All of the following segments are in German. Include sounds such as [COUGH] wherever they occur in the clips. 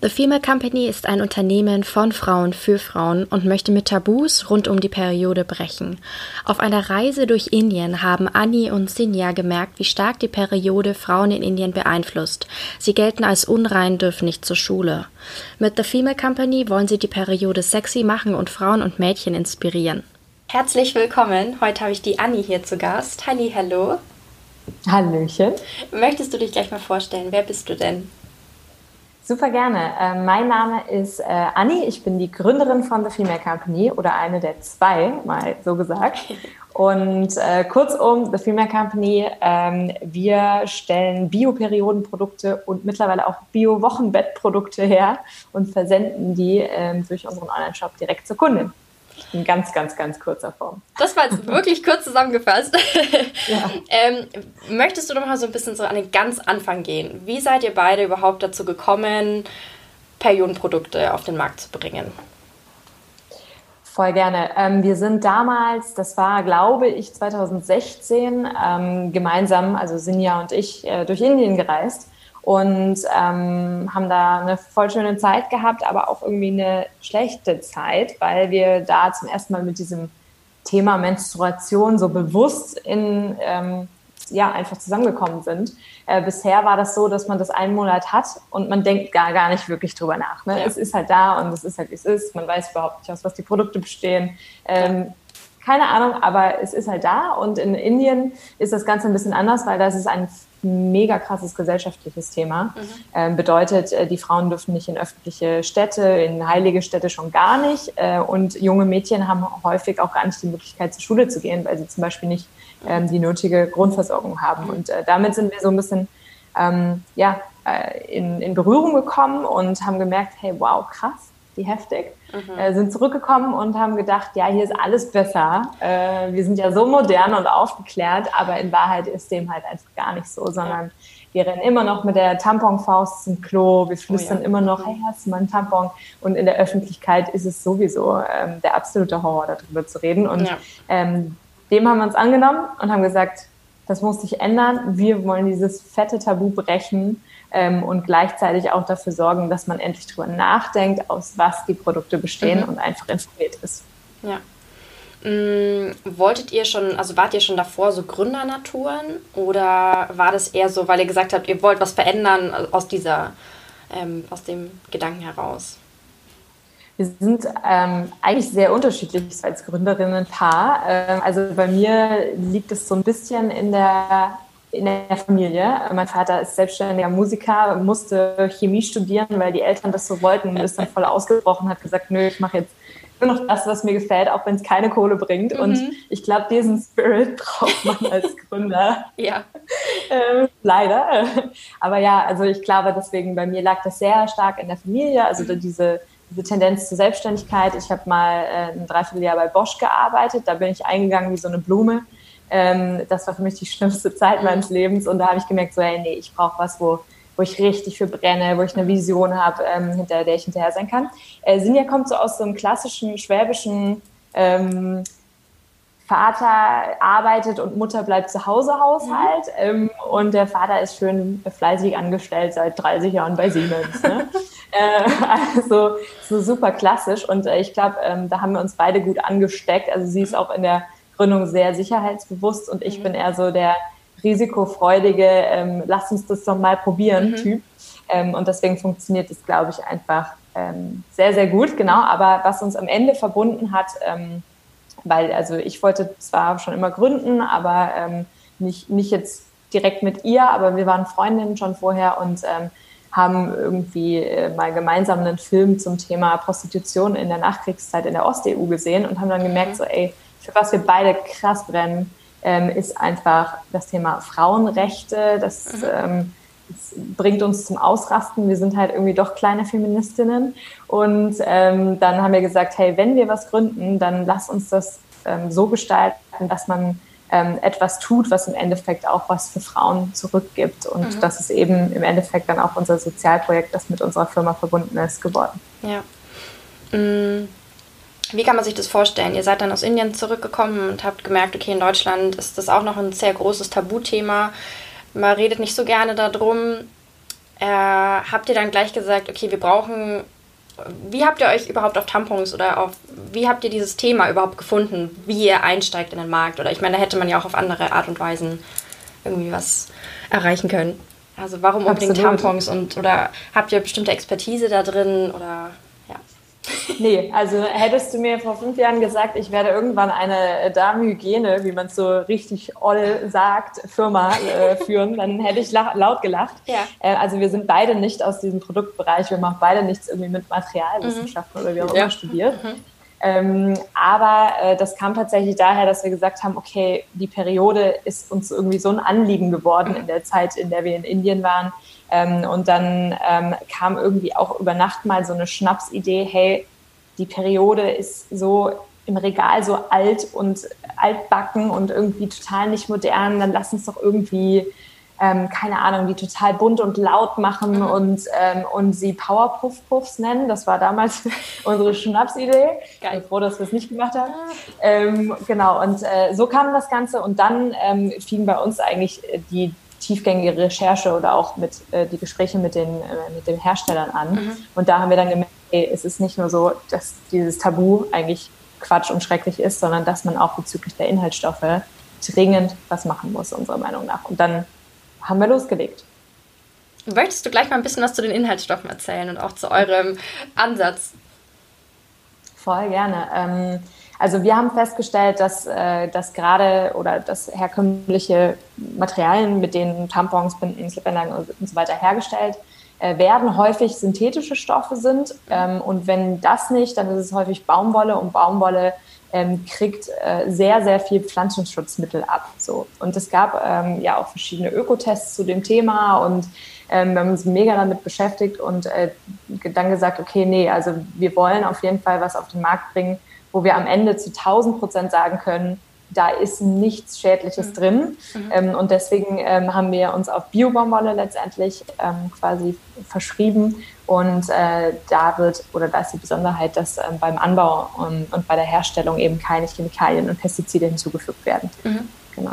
The Female Company ist ein Unternehmen von Frauen für Frauen und möchte mit Tabus rund um die Periode brechen. Auf einer Reise durch Indien haben Annie und Sinja gemerkt, wie stark die Periode Frauen in Indien beeinflusst. Sie gelten als unrein, dürfen nicht zur Schule. Mit The Female Company wollen sie die Periode sexy machen und Frauen und Mädchen inspirieren. Herzlich willkommen. Heute habe ich die Annie hier zu Gast. Halli, hallo. Hallöchen. Möchtest du dich gleich mal vorstellen? Wer bist du denn? Super gerne. Äh, mein Name ist äh, Anni. Ich bin die Gründerin von The Female Company oder eine der zwei, mal so gesagt. [LAUGHS] Und äh, kurzum, The Female Company, ähm, wir stellen Bio-Periodenprodukte und mittlerweile auch Bio-Wochenbettprodukte her und versenden die ähm, durch unseren Online-Shop direkt zur Kundin. In ganz, ganz, ganz kurzer Form. Das war jetzt [LAUGHS] wirklich kurz zusammengefasst. Ja. ähm, möchtest du noch mal so ein bisschen so an den ganz Anfang gehen? Wie seid ihr beide überhaupt dazu gekommen, Periodenprodukte auf den Markt zu bringen? Voll gerne. Ähm, wir sind damals, das war, glaube ich, 2016, ähm, gemeinsam, also Sinja und ich, äh, durch Indien gereist und ähm, haben da eine voll schöne Zeit gehabt, aber auch irgendwie eine schlechte Zeit, weil wir da zum ersten Mal mit diesem Thema Menstruation so bewusst in ähm, ja einfach zusammengekommen sind. Äh, bisher war das so, dass man das einen Monat hat und man denkt gar gar nicht wirklich drüber nach. Ne? Ja. Es ist halt da und es ist halt wie es ist. Man weiß überhaupt nicht aus was die Produkte bestehen. Ähm, keine Ahnung, aber es ist halt da. Und in Indien ist das Ganze ein bisschen anders, weil das ist ein mega krasses gesellschaftliches Thema. Mhm. Ähm, bedeutet, äh, die Frauen dürfen nicht in öffentliche Städte, in heilige Städte schon gar nicht. Äh, und junge Mädchen haben häufig auch gar nicht die Möglichkeit, zur Schule zu gehen, weil sie zum Beispiel nicht ähm, die nötige Grundversorgung haben. Mhm. Und äh, damit sind wir so ein bisschen ähm, ja, äh, in, in Berührung gekommen und haben gemerkt, hey, wow, krass, wie heftig. Mhm. Äh, sind zurückgekommen und haben gedacht, ja, hier ist alles besser. Äh, wir sind ja so modern und aufgeklärt, aber in Wahrheit ist dem halt einfach gar nicht so, sondern wir rennen immer noch mit der Tamponfaust zum Klo, wir flüstern oh ja. immer noch, hey, hast du mal einen Tampon? Und in der Öffentlichkeit ist es sowieso ähm, der absolute Horror, darüber zu reden. Und ja. ähm, dem haben wir uns angenommen und haben gesagt, das muss sich ändern. Wir wollen dieses fette Tabu brechen ähm, und gleichzeitig auch dafür sorgen, dass man endlich darüber nachdenkt, aus was die Produkte bestehen mhm. und einfach informiert ist. Ja. Mm, wolltet ihr schon, also wart ihr schon davor so Gründernaturen oder war das eher so, weil ihr gesagt habt, ihr wollt was verändern aus dieser, ähm, aus dem Gedanken heraus? Wir sind ähm, eigentlich sehr unterschiedlich als Gründerinnenpaar. Ähm, also bei mir liegt es so ein bisschen in der in der Familie. Mein Vater ist selbstständiger Musiker, musste Chemie studieren, weil die Eltern das so wollten und ist dann voll ausgebrochen, hat gesagt, nö, ich mache jetzt nur noch das, was mir gefällt, auch wenn es keine Kohle bringt. Mhm. Und ich glaube, diesen Spirit [LAUGHS] braucht man als Gründer. ja. Ähm, leider. Aber ja, also ich glaube, deswegen bei mir lag das sehr stark in der Familie. Also mhm. diese, diese Tendenz zur Selbstständigkeit. Ich habe mal äh, ein Dreivierteljahr bei Bosch gearbeitet. Da bin ich eingegangen wie so eine Blume ähm, das war für mich die [LAUGHS] schlimmste Zeit meines Lebens und da habe ich gemerkt, so, hey, nee, ich brauche was, wo, wo ich richtig für brenne, wo ich eine Vision habe, ähm, hinter der ich hinterher sein kann. Äh, Sinja kommt so aus so einem klassischen schwäbischen ähm, Vater arbeitet und Mutter bleibt zu Hause Haushalt mhm. ähm, und der Vater ist schön fleißig angestellt seit 30 Jahren bei Siemens. Ne? [LAUGHS] äh, [LAUGHS] also so super klassisch und äh, ich glaube, ähm, da haben wir uns beide gut angesteckt. Also sie ist auch in der Gründung sehr sicherheitsbewusst und ich mhm. bin eher so der risikofreudige, ähm, lass uns das doch mal probieren mhm. Typ. Ähm, und deswegen funktioniert es, glaube ich, einfach ähm, sehr, sehr gut, genau. Aber was uns am Ende verbunden hat, ähm, weil, also ich wollte zwar schon immer gründen, aber ähm, nicht, nicht jetzt direkt mit ihr, aber wir waren Freundinnen schon vorher und haben irgendwie äh, mal gemeinsam einen Film zum Thema Prostitution in der Nachkriegszeit in der Ost-EU gesehen und haben dann gemerkt, mhm. so, ey, für was wir beide krass brennen, ähm, ist einfach das Thema Frauenrechte, das mhm. ähm, es bringt uns zum Ausrasten. Wir sind halt irgendwie doch kleine Feministinnen. Und ähm, dann haben wir gesagt, hey, wenn wir was gründen, dann lass uns das ähm, so gestalten, dass man ähm, etwas tut, was im Endeffekt auch was für Frauen zurückgibt. Und mhm. das ist eben im Endeffekt dann auch unser Sozialprojekt, das mit unserer Firma verbunden ist, geworden. Ja. Mm. Wie kann man sich das vorstellen? Ihr seid dann aus Indien zurückgekommen und habt gemerkt, okay, in Deutschland ist das auch noch ein sehr großes Tabuthema. Man redet nicht so gerne darum. Äh, habt ihr dann gleich gesagt, okay, wir brauchen wie habt ihr euch überhaupt auf Tampons oder auf, wie habt ihr dieses Thema überhaupt gefunden, wie ihr einsteigt in den Markt? Oder ich meine, da hätte man ja auch auf andere Art und Weisen irgendwie was erreichen können. Also warum unbedingt Absolut. Tampons und oder habt ihr bestimmte Expertise da drin oder Nee, also hättest du mir vor fünf Jahren gesagt, ich werde irgendwann eine Darmhygiene, wie man es so richtig oll sagt, Firma äh, führen, dann hätte ich laut gelacht. Ja. Äh, also wir sind beide nicht aus diesem Produktbereich, wir machen beide nichts irgendwie mit Materialwissenschaften mhm. oder wie auch immer ja. studiert. Mhm. Ähm, aber äh, das kam tatsächlich daher, dass wir gesagt haben, okay, die Periode ist uns irgendwie so ein Anliegen geworden in der Zeit, in der wir in Indien waren, ähm, und dann ähm, kam irgendwie auch über Nacht mal so eine Schnapsidee, hey, die Periode ist so im Regal so alt und altbacken und irgendwie total nicht modern, dann lass uns doch irgendwie, ähm, keine Ahnung, die total bunt und laut machen mhm. und, ähm, und sie Powerpuff Puffs nennen. Das war damals [LAUGHS] unsere Schnapsidee. Ich bin froh, dass wir es nicht gemacht haben. Ähm, genau, und äh, so kam das Ganze und dann ähm, fing bei uns eigentlich die tiefgängige Recherche oder auch mit äh, die Gespräche mit den, äh, mit den Herstellern an. Mhm. Und da haben wir dann gemerkt, ey, es ist nicht nur so, dass dieses Tabu eigentlich Quatsch und schrecklich ist, sondern dass man auch bezüglich der Inhaltsstoffe dringend was machen muss, unserer Meinung nach. Und dann haben wir losgelegt. Möchtest du gleich mal ein bisschen was zu den Inhaltsstoffen erzählen und auch zu eurem Ansatz? Voll gerne. Ähm, also wir haben festgestellt, dass, äh, dass gerade oder dass herkömmliche Materialien, mit denen Tampons, Binden, Slipanlagen und so weiter hergestellt äh, werden, häufig synthetische Stoffe sind. Ähm, und wenn das nicht, dann ist es häufig Baumwolle und Baumwolle ähm, kriegt äh, sehr, sehr viel Pflanzenschutzmittel ab. So. Und es gab ähm, ja auch verschiedene Ökotests zu dem Thema und ähm, wir haben uns mega damit beschäftigt und äh, dann gesagt, okay, nee, also wir wollen auf jeden Fall was auf den Markt bringen, wo wir am Ende zu 1000 Prozent sagen können, da ist nichts Schädliches mhm. drin. Mhm. Ähm, und deswegen ähm, haben wir uns auf Biobaumwolle letztendlich ähm, quasi verschrieben. Und äh, da wird, oder da ist die Besonderheit, dass ähm, beim Anbau und, und, bei der Herstellung eben keine Chemikalien und Pestizide hinzugefügt werden. Mhm. Genau.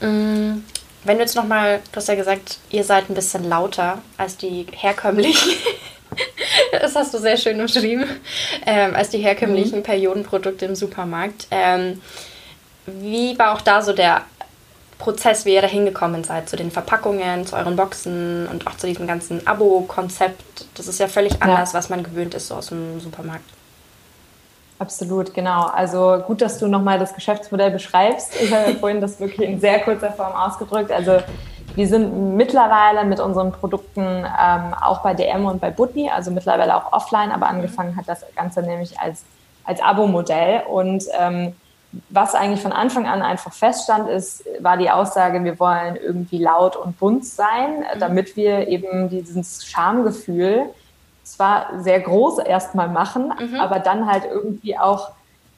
Mm, wenn du jetzt nochmal, du hast ja gesagt, ihr seid ein bisschen lauter als die herkömmlichen [LAUGHS] das hast du sehr schön umschrieben, ähm, als die herkömmlichen mhm. Periodenprodukte im Supermarkt. Ähm, wie war auch da so der Prozess, wie ihr da hingekommen seid, zu den Verpackungen, zu euren Boxen und auch zu diesem ganzen Abo-Konzept? Das ist ja völlig anders, ja. was man gewöhnt ist so aus dem Supermarkt. Absolut, genau. Also gut, dass du nochmal das Geschäftsmodell beschreibst. Ich habe [LAUGHS] vorhin das wirklich in sehr kurzer Form ausgedrückt. Also wir sind mittlerweile mit unseren Produkten ähm, auch bei DM und bei Butni, also mittlerweile auch offline, aber angefangen hat das Ganze nämlich als, als Abo-Modell. Und ähm, was eigentlich von Anfang an einfach feststand, ist, war die Aussage, wir wollen irgendwie laut und bunt sein, mhm. damit wir eben dieses Schamgefühl zwar sehr groß erstmal machen, mhm. aber dann halt irgendwie auch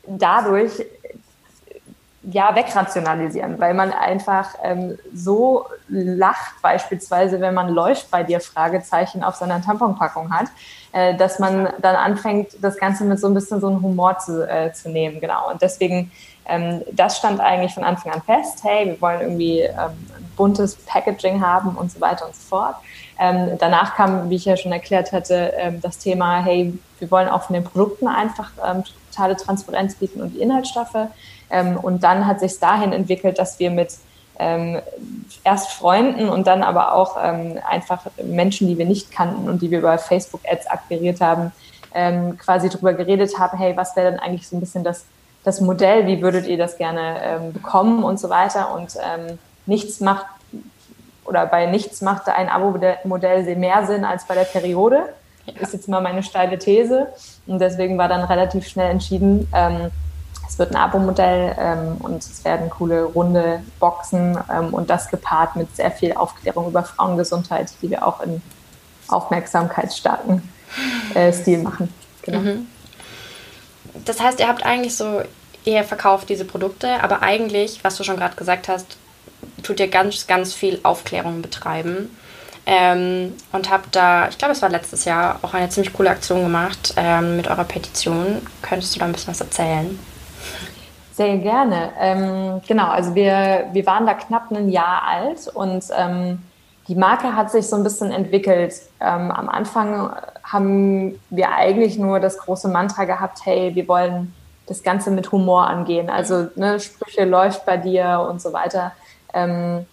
dadurch ja, wegrationalisieren, weil man einfach ähm, so lacht, beispielsweise, wenn man läuft bei dir Fragezeichen auf seiner Tamponpackung hat, äh, dass man dann anfängt, das Ganze mit so ein bisschen so einem Humor zu, äh, zu nehmen, genau. Und deswegen, ähm, das stand eigentlich von Anfang an fest, hey, wir wollen irgendwie ähm, buntes Packaging haben und so weiter und so fort. Ähm, danach kam, wie ich ja schon erklärt hatte, ähm, das Thema, hey, wir wollen auch von den Produkten einfach ähm, totale Transparenz bieten und die Inhaltsstoffe. Ähm, und dann hat sich dahin entwickelt, dass wir mit ähm, erst Freunden und dann aber auch ähm, einfach Menschen, die wir nicht kannten und die wir über Facebook-Ads akquiriert haben, ähm, quasi darüber geredet haben, hey, was wäre denn eigentlich so ein bisschen das, das Modell, wie würdet ihr das gerne ähm, bekommen und so weiter. Und ähm, nichts macht oder bei nichts macht ein Abo-Modell mehr Sinn als bei der Periode. Ja. Ist jetzt mal meine steile These. Und deswegen war dann relativ schnell entschieden, ähm, es wird ein Abo-Modell ähm, und es werden coole runde Boxen ähm, und das gepaart mit sehr viel Aufklärung über Frauengesundheit, die wir auch in aufmerksamkeitsstarken äh, Stil machen. Genau. Mhm. Das heißt, ihr habt eigentlich so, ihr verkauft diese Produkte, aber eigentlich, was du schon gerade gesagt hast, tut ihr ganz, ganz viel Aufklärung betreiben. Ähm, und habt da, ich glaube, es war letztes Jahr, auch eine ziemlich coole Aktion gemacht ähm, mit eurer Petition. Könntest du da ein bisschen was erzählen? Sehr gerne. Ähm, genau, also wir, wir waren da knapp ein Jahr alt und ähm, die Marke hat sich so ein bisschen entwickelt. Ähm, am Anfang haben wir eigentlich nur das große Mantra gehabt, hey, wir wollen das Ganze mit Humor angehen. Also ne, Sprüche läuft bei dir und so weiter. Ähm,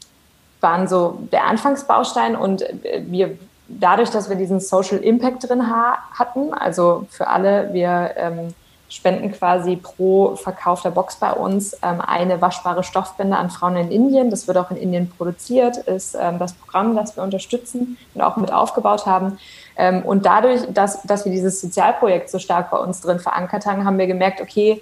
waren so der Anfangsbaustein und wir dadurch, dass wir diesen Social Impact drin ha hatten, also für alle, wir ähm, spenden quasi pro verkaufter Box bei uns ähm, eine waschbare Stoffbinde an Frauen in Indien. Das wird auch in Indien produziert, ist ähm, das Programm, das wir unterstützen und auch mit aufgebaut haben. Ähm, und dadurch, dass, dass wir dieses Sozialprojekt so stark bei uns drin verankert haben, haben wir gemerkt, okay,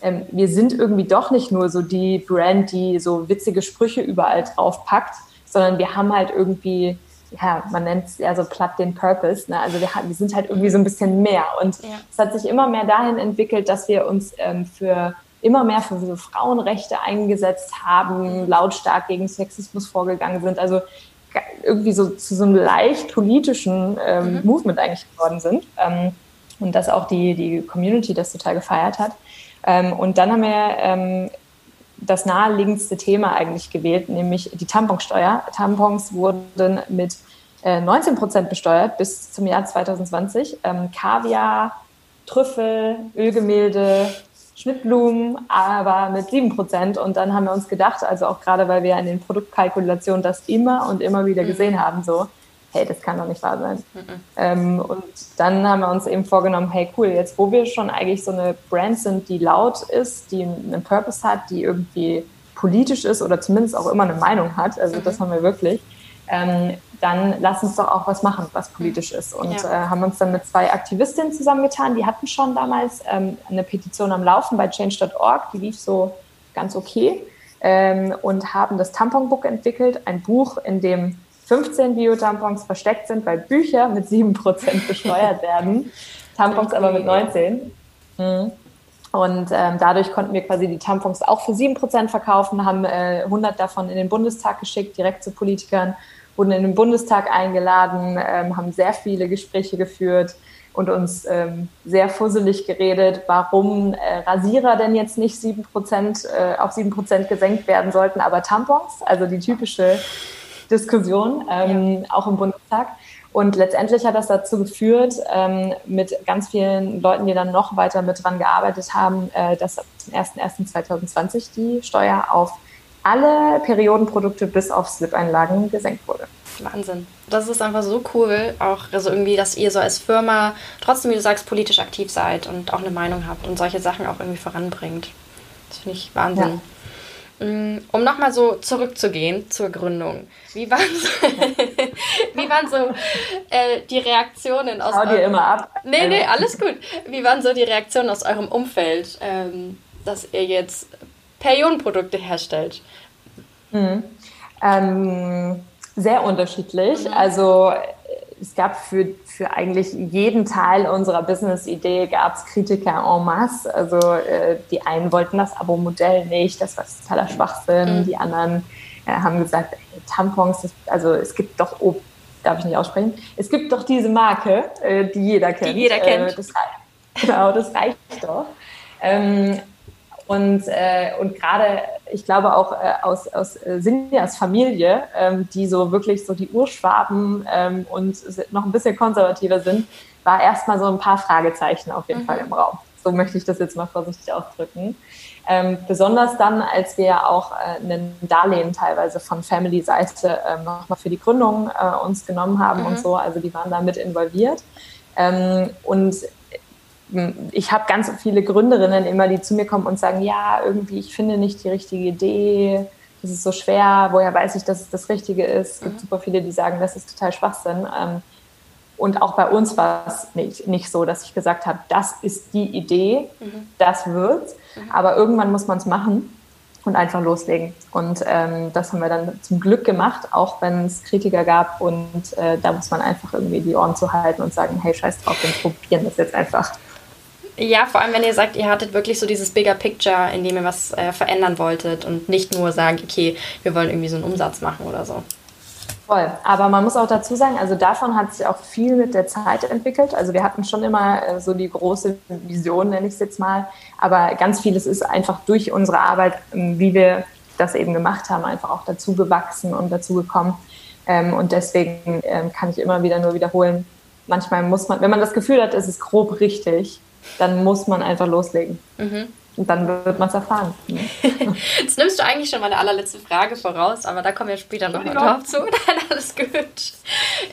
ähm, wir sind irgendwie doch nicht nur so die Brand, die so witzige Sprüche überall drauf packt, sondern wir haben halt irgendwie ja, man nennt es ja so platt den Purpose. Ne? Also wir, wir sind halt irgendwie so ein bisschen mehr. Und ja. es hat sich immer mehr dahin entwickelt, dass wir uns ähm, für immer mehr für so Frauenrechte eingesetzt haben, lautstark gegen Sexismus vorgegangen sind. Also irgendwie so zu so einem leicht politischen ähm, mhm. Movement eigentlich geworden sind. Ähm, und dass auch die, die Community das total gefeiert hat. Ähm, und dann haben wir ähm, das naheliegendste Thema eigentlich gewählt, nämlich die Tamponsteuer. Tampons wurden mit äh, 19 Prozent besteuert bis zum Jahr 2020. Ähm, Kaviar, Trüffel, Ölgemälde, Schnittblumen, aber mit 7 Prozent. Und dann haben wir uns gedacht, also auch gerade weil wir in den Produktkalkulationen das immer und immer wieder mhm. gesehen haben, so, hey, das kann doch nicht wahr sein. Mhm. Ähm, und dann haben wir uns eben vorgenommen, hey, cool, jetzt wo wir schon eigentlich so eine Brand sind, die laut ist, die einen Purpose hat, die irgendwie politisch ist oder zumindest auch immer eine Meinung hat, also mhm. das haben wir wirklich, ähm, dann lass uns doch auch was machen, was politisch ist. Und ja. äh, haben uns dann mit zwei Aktivistinnen zusammengetan, die hatten schon damals ähm, eine Petition am Laufen bei change.org, die lief so ganz okay. Ähm, und haben das Tamponbook entwickelt, ein Buch, in dem 15 Bio-Tampons versteckt sind, weil Bücher mit 7% besteuert [LAUGHS] werden, Tampons aber mit 19. Mhm. Und ähm, dadurch konnten wir quasi die Tampons auch für 7% verkaufen, haben äh, 100 davon in den Bundestag geschickt, direkt zu Politikern, wurden in den Bundestag eingeladen, ähm, haben sehr viele Gespräche geführt und uns ähm, sehr fusselig geredet, warum äh, Rasierer denn jetzt nicht 7%, äh, auf 7% gesenkt werden sollten, aber Tampons, also die typische Diskussion, ähm, ja. auch im Bundestag. Und letztendlich hat das dazu geführt, ähm, mit ganz vielen Leuten, die dann noch weiter mit dran gearbeitet haben, äh, dass zum 01.01.2020 die Steuer auf alle Periodenprodukte bis auf Slip-Einlagen gesenkt wurde. Wahnsinn. Das ist einfach so cool, auch also irgendwie, dass ihr so als Firma trotzdem, wie du sagst, politisch aktiv seid und auch eine Meinung habt und solche Sachen auch irgendwie voranbringt. Das finde ich Wahnsinn. Ja. Mm, um nochmal so zurückzugehen zur Gründung. Wie waren so, [LAUGHS] wie waren so äh, die Reaktionen aus Hau dir immer ab. Nee, nee, alles gut. Wie waren so die Reaktionen aus eurem Umfeld, ähm, dass ihr jetzt Periodenprodukte herstellt? Mhm. Ähm, sehr unterschiedlich. Mhm. Also es gab für, für eigentlich jeden Teil unserer Business-Idee gab es Kritiker en masse. Also äh, die einen wollten das Abo-Modell nicht, das war totaler Schwachsinn. Mhm. Die anderen äh, haben gesagt, ey, Tampons, das, also es gibt doch, oh, darf ich nicht aussprechen, es gibt doch diese Marke, äh, die jeder kennt. Die jeder kennt. Äh, das [LAUGHS] genau, das reicht doch. Ähm, und, äh, und gerade, ich glaube auch äh, aus, aus äh, Sinjas Familie, ähm, die so wirklich so die Urschwaben ähm, und noch ein bisschen konservativer sind, war erstmal so ein paar Fragezeichen auf jeden mhm. Fall im Raum. So möchte ich das jetzt mal vorsichtig ausdrücken. Ähm, besonders dann, als wir auch äh, ein Darlehen teilweise von Family-Seite ähm, nochmal für die Gründung äh, uns genommen haben mhm. und so. Also die waren da mit involviert. Ähm, und ich habe ganz viele Gründerinnen immer, die zu mir kommen und sagen, ja, irgendwie, ich finde nicht die richtige Idee, das ist so schwer, woher weiß ich, dass es das Richtige ist. Es gibt mhm. super viele, die sagen, das ist total Schwachsinn. Ähm, Und auch bei uns war es nicht, nicht so, dass ich gesagt habe, das ist die Idee, mhm. das wird's. Mhm. Aber irgendwann muss man es machen und einfach loslegen. Und ähm, das haben wir dann zum Glück gemacht, auch wenn es Kritiker gab. Und äh, da muss man einfach irgendwie die Ohren zu halten und sagen, hey, scheiß drauf, wir probieren das jetzt einfach. Ja, vor allem, wenn ihr sagt, ihr hattet wirklich so dieses Bigger Picture, in dem ihr was äh, verändern wolltet und nicht nur sagen, okay, wir wollen irgendwie so einen Umsatz machen oder so. Voll. Aber man muss auch dazu sagen, also davon hat sich auch viel mit der Zeit entwickelt. Also wir hatten schon immer äh, so die große Vision, nenne ich es jetzt mal. Aber ganz vieles ist einfach durch unsere Arbeit, ähm, wie wir das eben gemacht haben, einfach auch dazu gewachsen und dazu gekommen. Ähm, und deswegen ähm, kann ich immer wieder nur wiederholen, manchmal muss man, wenn man das Gefühl hat, es ist grob richtig, dann muss man einfach loslegen. Mhm. Und dann wird man es erfahren. [LAUGHS] Ne? Jetzt nimmst du eigentlich schon meine allerletzte Frage voraus, aber da kommen wir später noch mal drauf zu. [LAUGHS] Nein, alles gut.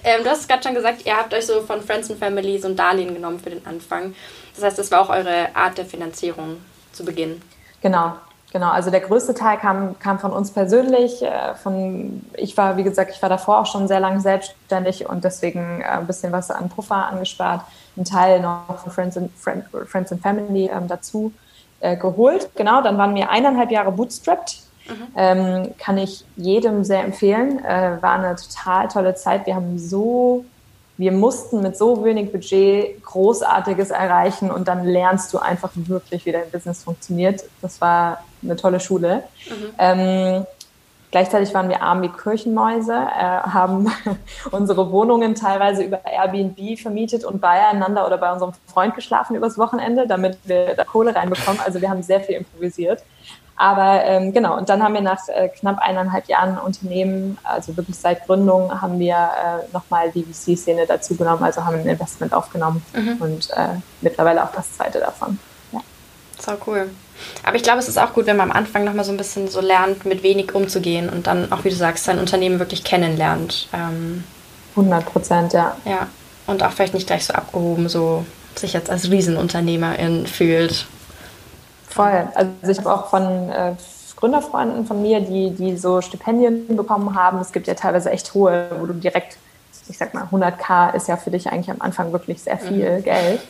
Ähm, du hast gerade schon gesagt, ihr habt euch so von Friends and Family so ein Darlehen genommen für den Anfang. Das heißt, das war auch eure Art der Finanzierung zu Beginn. Genau, Genau, also der größte Teil kam, kam von uns persönlich. Äh, von, ich war, wie gesagt, ich war davor auch schon sehr lange selbstständig und deswegen äh, ein bisschen was an Puffer angespart. Ein Teil noch von Friends and, Friend, Friends and Family ähm, dazu äh, geholt. Genau, dann waren wir eineinhalb Jahre bootstrapped. Mhm. Ähm, kann ich jedem sehr empfehlen. Äh, war eine total tolle Zeit. Wir haben so, wir mussten mit so wenig Budget Großartiges erreichen und dann lernst du einfach wirklich, wie dein Business funktioniert. Das war eine tolle Schule. Mhm. Ähm, Gleichzeitig waren wir arm wie Kirchenmäuse, äh, haben [LAUGHS] unsere Wohnungen teilweise über Airbnb vermietet und beieinander oder bei unserem Freund geschlafen übers Wochenende, damit wir da Kohle reinbekommen. Also wir haben sehr viel improvisiert. Aber ähm, genau, und dann haben wir nach äh, knapp eineinhalb Jahren Unternehmen, also wirklich seit Gründung, haben wir äh, nochmal die VC-Szene dazugenommen, also haben ein Investment aufgenommen mhm. und äh, mittlerweile auch das zweite davon. Ja. So cool. Aber ich glaube, es ist auch gut, wenn man am Anfang nochmal so ein bisschen so lernt, mit wenig umzugehen und dann auch, wie du sagst, sein Unternehmen wirklich kennenlernt. Ähm, 100 Prozent, ja. Ja. Und auch vielleicht nicht gleich so abgehoben, so sich jetzt als Riesenunternehmerin fühlt. Voll. Also ich habe auch von äh, Gründerfreunden von mir, die, die so Stipendien bekommen haben. Es gibt ja teilweise echt hohe, wo du direkt, ich sag mal, 100k ist ja für dich eigentlich am Anfang wirklich sehr viel mhm. Geld.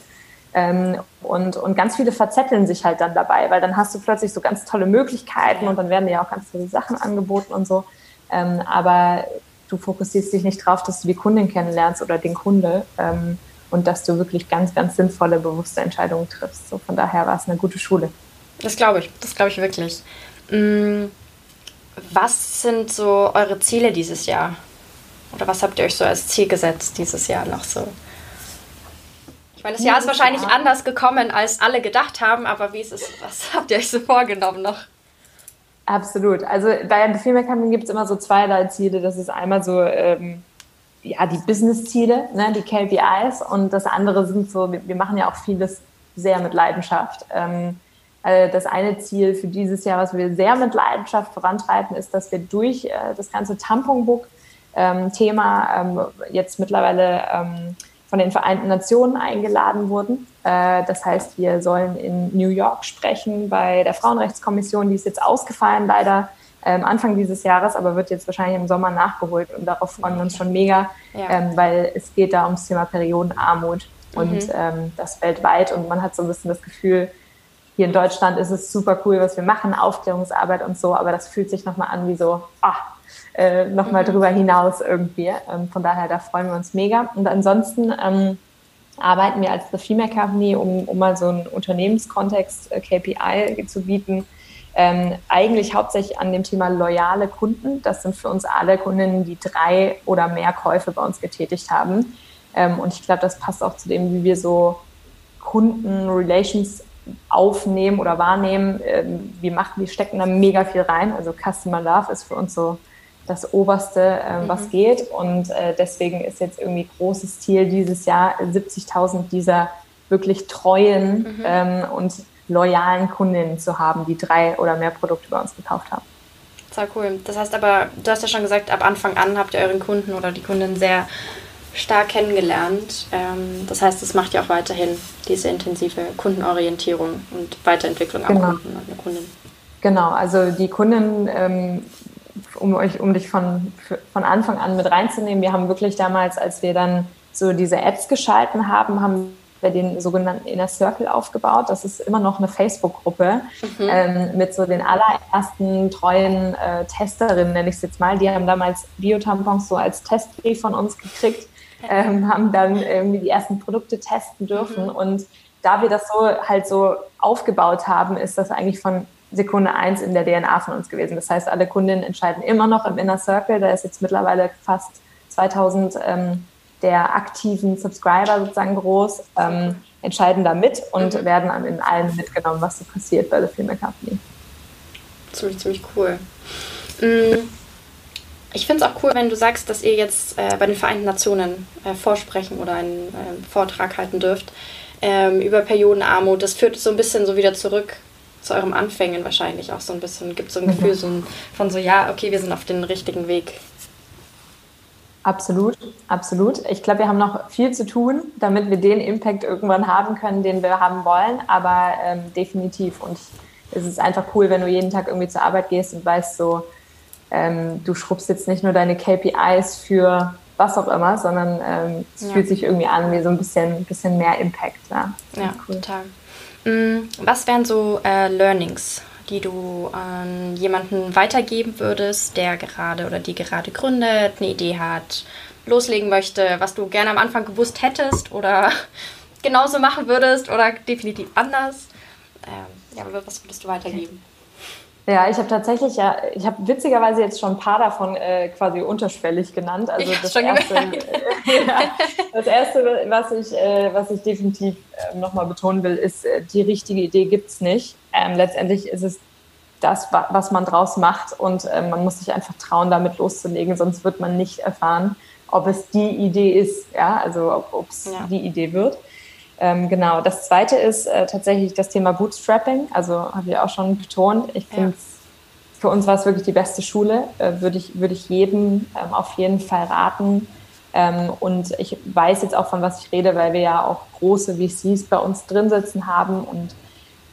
Ähm, und, und ganz viele verzetteln sich halt dann dabei, weil dann hast du plötzlich so ganz tolle Möglichkeiten und dann werden dir ja auch ganz viele Sachen angeboten und so. Ähm, aber du fokussierst dich nicht drauf, dass du die Kundin kennenlernst oder den Kunde ähm, und dass du wirklich ganz, ganz sinnvolle, bewusste Entscheidungen triffst. So von daher war es eine gute Schule. Das glaube ich, das glaube ich wirklich. Mm, was sind so eure Ziele dieses Jahr? Oder was habt ihr euch so als Ziel gesetzt dieses Jahr noch so? Ich meine, das Jahr ist wahrscheinlich anders gekommen, als alle gedacht haben, aber wie ist es, [LAUGHS] was habt ihr euch so vorgenommen noch? Absolut. Also bei The Female Company gibt es immer so zweierlei Ziele. Das ist einmal so, ähm, ja, die Business-Ziele, ne, die KPIs und das andere sind so, wir, wir machen ja auch vieles sehr mit Leidenschaft. Ähm, also das eine Ziel für dieses Jahr, was wir sehr mit Leidenschaft vorantreiben, ist, dass wir durch äh, das ganze Tamponbook-Thema ähm, ähm, jetzt mittlerweile ähm, von den Vereinten Nationen eingeladen wurden. Äh, das heißt, wir sollen in New York sprechen bei der Frauenrechtskommission. Die ist jetzt ausgefallen, leider ähm, Anfang dieses Jahres, aber wird jetzt wahrscheinlich im Sommer nachgeholt. Und darauf freuen wir uns schon mega, ja. ähm, weil es geht da ums Thema Periodenarmut und mhm. ähm, das weltweit. Und man hat so ein bisschen das Gefühl, hier in Deutschland ist es super cool, was wir machen, Aufklärungsarbeit und so, aber das fühlt sich nochmal an wie so, ah, äh, nochmal mhm. drüber hinaus irgendwie. Ähm, von daher, da freuen wir uns mega. Und ansonsten ähm, arbeiten wir als The Female Company, um, um mal so einen Unternehmenskontext äh, KPI zu bieten, ähm, eigentlich hauptsächlich an dem Thema loyale Kunden. Das sind für uns alle Kundinnen, die drei oder mehr Käufe bei uns getätigt haben. Ähm, und ich glaube, das passt auch zu dem, wie wir so Kunden-Relations aufnehmen oder wahrnehmen. Ähm, wir machen, wir stecken da mega viel rein. Also Customer Love ist für uns so das Oberste, äh, was mhm. geht. Und äh, deswegen ist jetzt irgendwie großes Ziel dieses Jahr 70.000 dieser wirklich treuen mhm. ähm, und loyalen Kundinnen zu haben, die drei oder mehr Produkte bei uns gekauft haben. Sehr cool. Das heißt aber, du hast ja schon gesagt, ab Anfang an habt ihr euren Kunden oder die Kundin sehr stark kennengelernt. Ähm, das heißt, es macht ja auch weiterhin diese intensive Kundenorientierung und Weiterentwicklung am genau. Kunden und der Kundin. Genau, also die Kunden ähm, um euch, um dich von, von Anfang an mit reinzunehmen, wir haben wirklich damals, als wir dann so diese Ads geschalten haben, haben wir den sogenannten Inner Circle aufgebaut. Das ist immer noch eine Facebook-Gruppe mhm. ähm, mit so den allerersten treuen äh, Testerinnen, nenne ich es jetzt mal. Die haben damals Biotampons so als Testbrief von uns gekriegt, ähm, haben dann irgendwie die ersten Produkte testen dürfen. Mhm. Und da wir das so halt so aufgebaut haben, ist das eigentlich von Sekunde eins in der DNA von uns gewesen. Das heißt, alle Kundinnen entscheiden immer noch im Inner Circle. Da ist jetzt mittlerweile fast 2000 ähm, der aktiven Subscriber sozusagen groß, ähm, entscheiden da mit und mhm. werden in allem mitgenommen, was so passiert bei der Female Company. Ziemlich, ziemlich cool. Mm, ich finde es auch cool, wenn du sagst, dass ihr jetzt äh, bei den Vereinten Nationen äh, vorsprechen oder einen äh, Vortrag halten dürft ähm, über Periodenarmut. Das führt so ein bisschen so wieder zurück zu eurem Anfängen wahrscheinlich auch so ein bisschen. Gibt so ein Gefühl so ein, von so, ja, okay, wir sind auf dem richtigen Weg. Absolut, absolut. Ich glaube, wir haben noch viel zu tun, damit wir den Impact irgendwann haben können, den wir haben wollen, aber ähm, definitiv. Und es ist einfach cool, wenn du jeden Tag irgendwie zur Arbeit gehst und weißt so, ähm, du schrubbst jetzt nicht nur deine KPIs für was auch immer, sondern ähm, es ja. fühlt sich irgendwie an wie so ein bisschen, bisschen mehr Impact. Ja, ja cool. total. Mm, was wären so äh, Learnings, die du an jemanden weitergeben würdest, der gerade oder die gerade gründet, eine Idee hat, loslegen möchte, was du gerne am Anfang gewusst hättest oder [LAUGHS] genauso machen würdest oder definitiv anders? Ähm, ja, was würdest du weitergeben? Ja, ich habe tatsächlich ja, ich habe witzigerweise jetzt schon ein paar davon äh, quasi unterschwellig genannt. Also das erste, [LAUGHS] ja, das erste, was ich, äh, was ich definitiv äh, nochmal betonen will, ist, äh, die richtige Idee gibt's nicht. Ähm, letztendlich ist es das, was man draus macht und äh, man muss sich einfach trauen, damit loszulegen, sonst wird man nicht erfahren, ob es die Idee ist, ja, also ob es ja. die Idee wird. Ähm, genau. Das zweite ist äh, tatsächlich das Thema Bootstrapping. Also habe ich auch schon betont. Ich finde, ja. für uns war es wirklich die beste Schule. Äh, würde ich, würde ich jedem ähm, auf jeden Fall raten. Ähm, und ich weiß jetzt auch, von was ich rede, weil wir ja auch große VCs bei uns drin sitzen haben. Und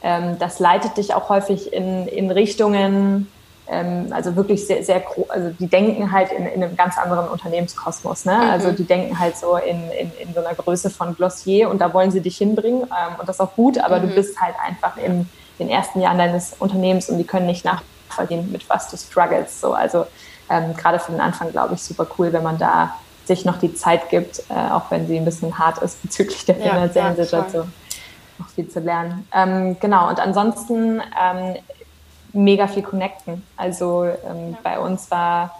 ähm, das leitet dich auch häufig in, in Richtungen, ähm, also wirklich sehr, sehr, also die denken halt in, in einem ganz anderen Unternehmenskosmos. Ne? Mhm. Also die denken halt so in, in, in so einer Größe von Glossier und da wollen sie dich hinbringen ähm, und das ist auch gut, aber mhm. du bist halt einfach in den ersten Jahren deines Unternehmens und die können nicht nachvollziehen, mit was du struggles. So, also ähm, gerade für den Anfang, glaube ich, super cool, wenn man da sich noch die Zeit gibt, äh, auch wenn sie ein bisschen hart ist [LAUGHS] bezüglich der finanziellen ja, Situation. Noch viel zu lernen. Ähm, genau, und ansonsten ähm, mega viel connecten. Also ähm, ja. bei uns war,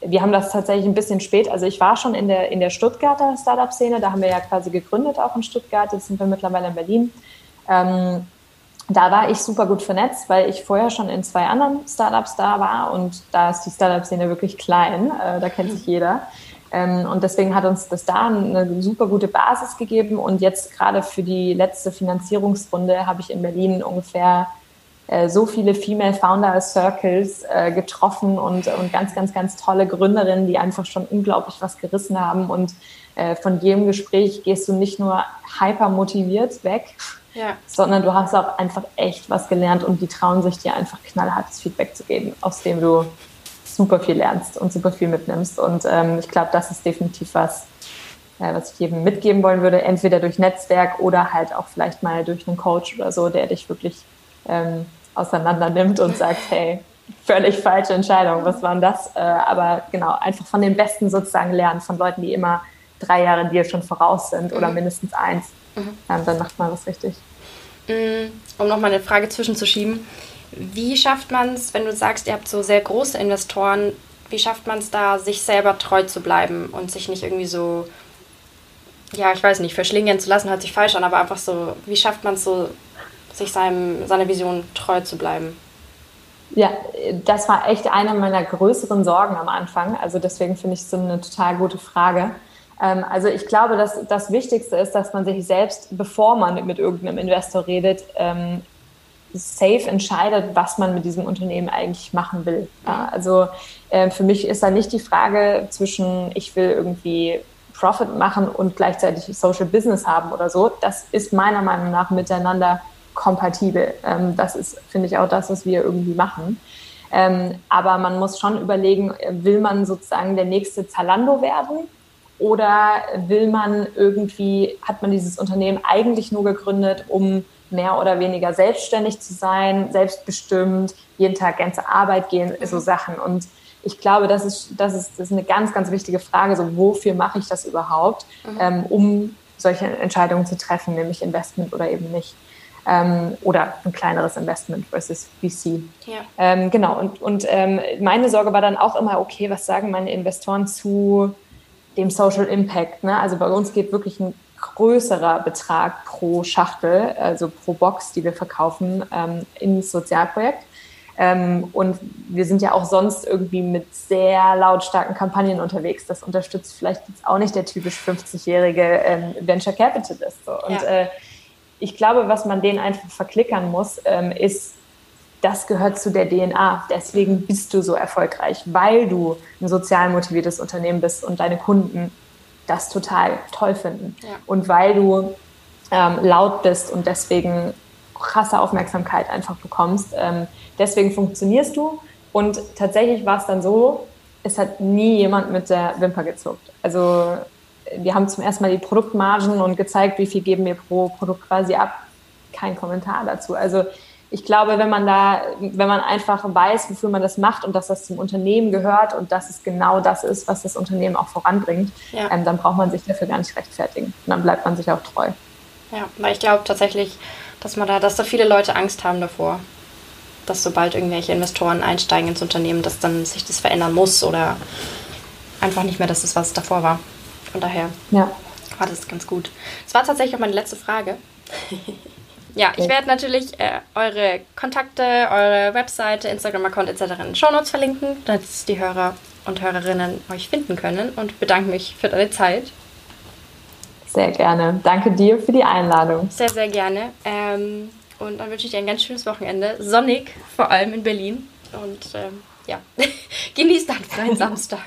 wir haben das tatsächlich ein bisschen spät, also ich war schon in der, in der Stuttgarter Startup-Szene, da haben wir ja quasi gegründet auch in Stuttgart, jetzt sind wir mittlerweile in Berlin. Ähm, da war ich super gut vernetzt, weil ich vorher schon in zwei anderen Startups da war und da ist die Startup-Szene wirklich klein, äh, da kennt sich jeder. Ähm, und deswegen hat uns das da eine super gute Basis gegeben. Und jetzt gerade für die letzte Finanzierungsrunde habe ich in Berlin ungefähr äh, so viele Female Founder Circles äh, getroffen und, und ganz, ganz, ganz tolle Gründerinnen, die einfach schon unglaublich was gerissen haben. Und äh, von jedem Gespräch gehst du nicht nur hyper motiviert weg, ja. sondern du hast auch einfach echt was gelernt und die trauen sich dir einfach knallhartes Feedback zu geben, aus dem du super viel lernst und super viel mitnimmst. Und ähm, ich glaube, das ist definitiv was, äh, was ich jedem mitgeben wollen würde, entweder durch Netzwerk oder halt auch vielleicht mal durch einen Coach oder so, der dich wirklich ähm, auseinander nimmt und sagt, hey, völlig falsche Entscheidung, was war denn das? Äh, aber genau, einfach von den Besten sozusagen lernen, von Leuten, die immer drei Jahre dir schon voraus sind oder mhm. mindestens eins. Mhm. Ähm, dann macht man was richtig. Mm, um nochmal eine Frage zwischenzuschieben. Wie schafft man es, wenn du sagst, ihr habt so sehr große Investoren, wie schafft man es da, sich selber treu zu bleiben und sich nicht irgendwie so, ja, ich weiß nicht, verschlingen zu lassen, hört sich falsch an, aber einfach so, wie schafft man es so, sich seinem, seiner Vision treu zu bleiben? Ja, das war echt eine meiner größeren Sorgen am Anfang. Also deswegen finde ich es so eine total gute Frage. Ähm, also ich glaube, dass das Wichtigste ist, dass man sich selbst, bevor man mit irgendeinem Investor redet, ähm, safe entscheidet, was man mit diesem Unternehmen eigentlich machen will. Ja, also äh, für mich ist da nicht die Frage zwischen, ich will irgendwie Profit machen und gleichzeitig Social Business haben oder so. Das ist meiner Meinung nach miteinander kompatibel. Ähm, das ist, finde ich, auch das, was wir irgendwie machen. Ähm, aber man muss schon überlegen, will man sozusagen der nächste Zalando werden Oder will man irgendwie, hat man dieses Unternehmen eigentlich nur gegründet, um mehr oder weniger selbstständig zu sein, selbstbestimmt, jeden Tag ganze Arbeit gehen, so mhm. Sachen. Und ich glaube, das ist, das ist, das ist eine ganz, ganz wichtige Frage, so wofür mache ich das überhaupt, mhm. ähm, um solche Entscheidungen zu treffen, nämlich Investment oder eben nicht. Ähm, oder ein kleineres Investment versus VC. Ja. Ähm, genau, und, und ähm, meine Sorge war dann auch immer, okay, was sagen meine Investoren zu dem Social Impact? Ne? Also bei uns geht wirklich ein größerer Betrag pro Schachtel, also pro Box, die wir verkaufen, ähm, ins Sozialprojekt. Ähm, und wir sind ja auch sonst irgendwie mit sehr lautstarken Kampagnen unterwegs. Das unterstützt vielleicht jetzt auch nicht der typisch 50-jährige ähm, Venture Capitalist. So. Und ja. äh, ich glaube, was man denen einfach verklickern muss, ähm, ist, das gehört zu der DNA. Deswegen bist du so erfolgreich, weil du ein sozial motiviertes Unternehmen bist und deine Kunden das total toll finden. Ja. Und weil du ähm, laut bist und deswegen krasse Aufmerksamkeit einfach bekommst. Ähm, deswegen funktionierst du. Und tatsächlich war es dann so, es hat nie jemand mit der Wimper gezuckt. Also wir haben zum ersten Mal die Produktmargen und gezeigt, wie viel geben wir pro Produkt quasi ab. Kein Kommentar dazu. Also ich glaube, wenn man da, wenn man einfach weiß, wofür man das macht und dass das zum Unternehmen gehört und dass es genau das ist, was das Unternehmen auch voranbringt, ja. ähm, dann braucht man sich dafür gar nicht rechtfertigen. Und dann bleibt man sich auch treu. Ja, weil ich glaube tatsächlich, dass man da, dass da viele Leute Angst haben davor, dass sobald irgendwelche Investoren einsteigen ins Unternehmen, dass dann sich das verändern muss oder einfach nicht mehr das ist, was es davor war. Von daher ja. war das ganz gut. Das war tatsächlich auch meine letzte Frage. [LAUGHS] ja, ich werde natürlich äh, eure Kontakte, eure Webseite, Instagram-Account etc. in den Shownotes verlinken, damit die Hörer und Hörerinnen euch finden können und bedanke mich für deine Zeit. Sehr gerne. Danke dir für die Einladung. Sehr, sehr gerne. Ähm, und dann wünsche ich dir ein ganz schönes Wochenende. Sonnig, vor allem in Berlin. Und ähm, ja, [LAUGHS] genieß deinen freien [LAUGHS] Samstag.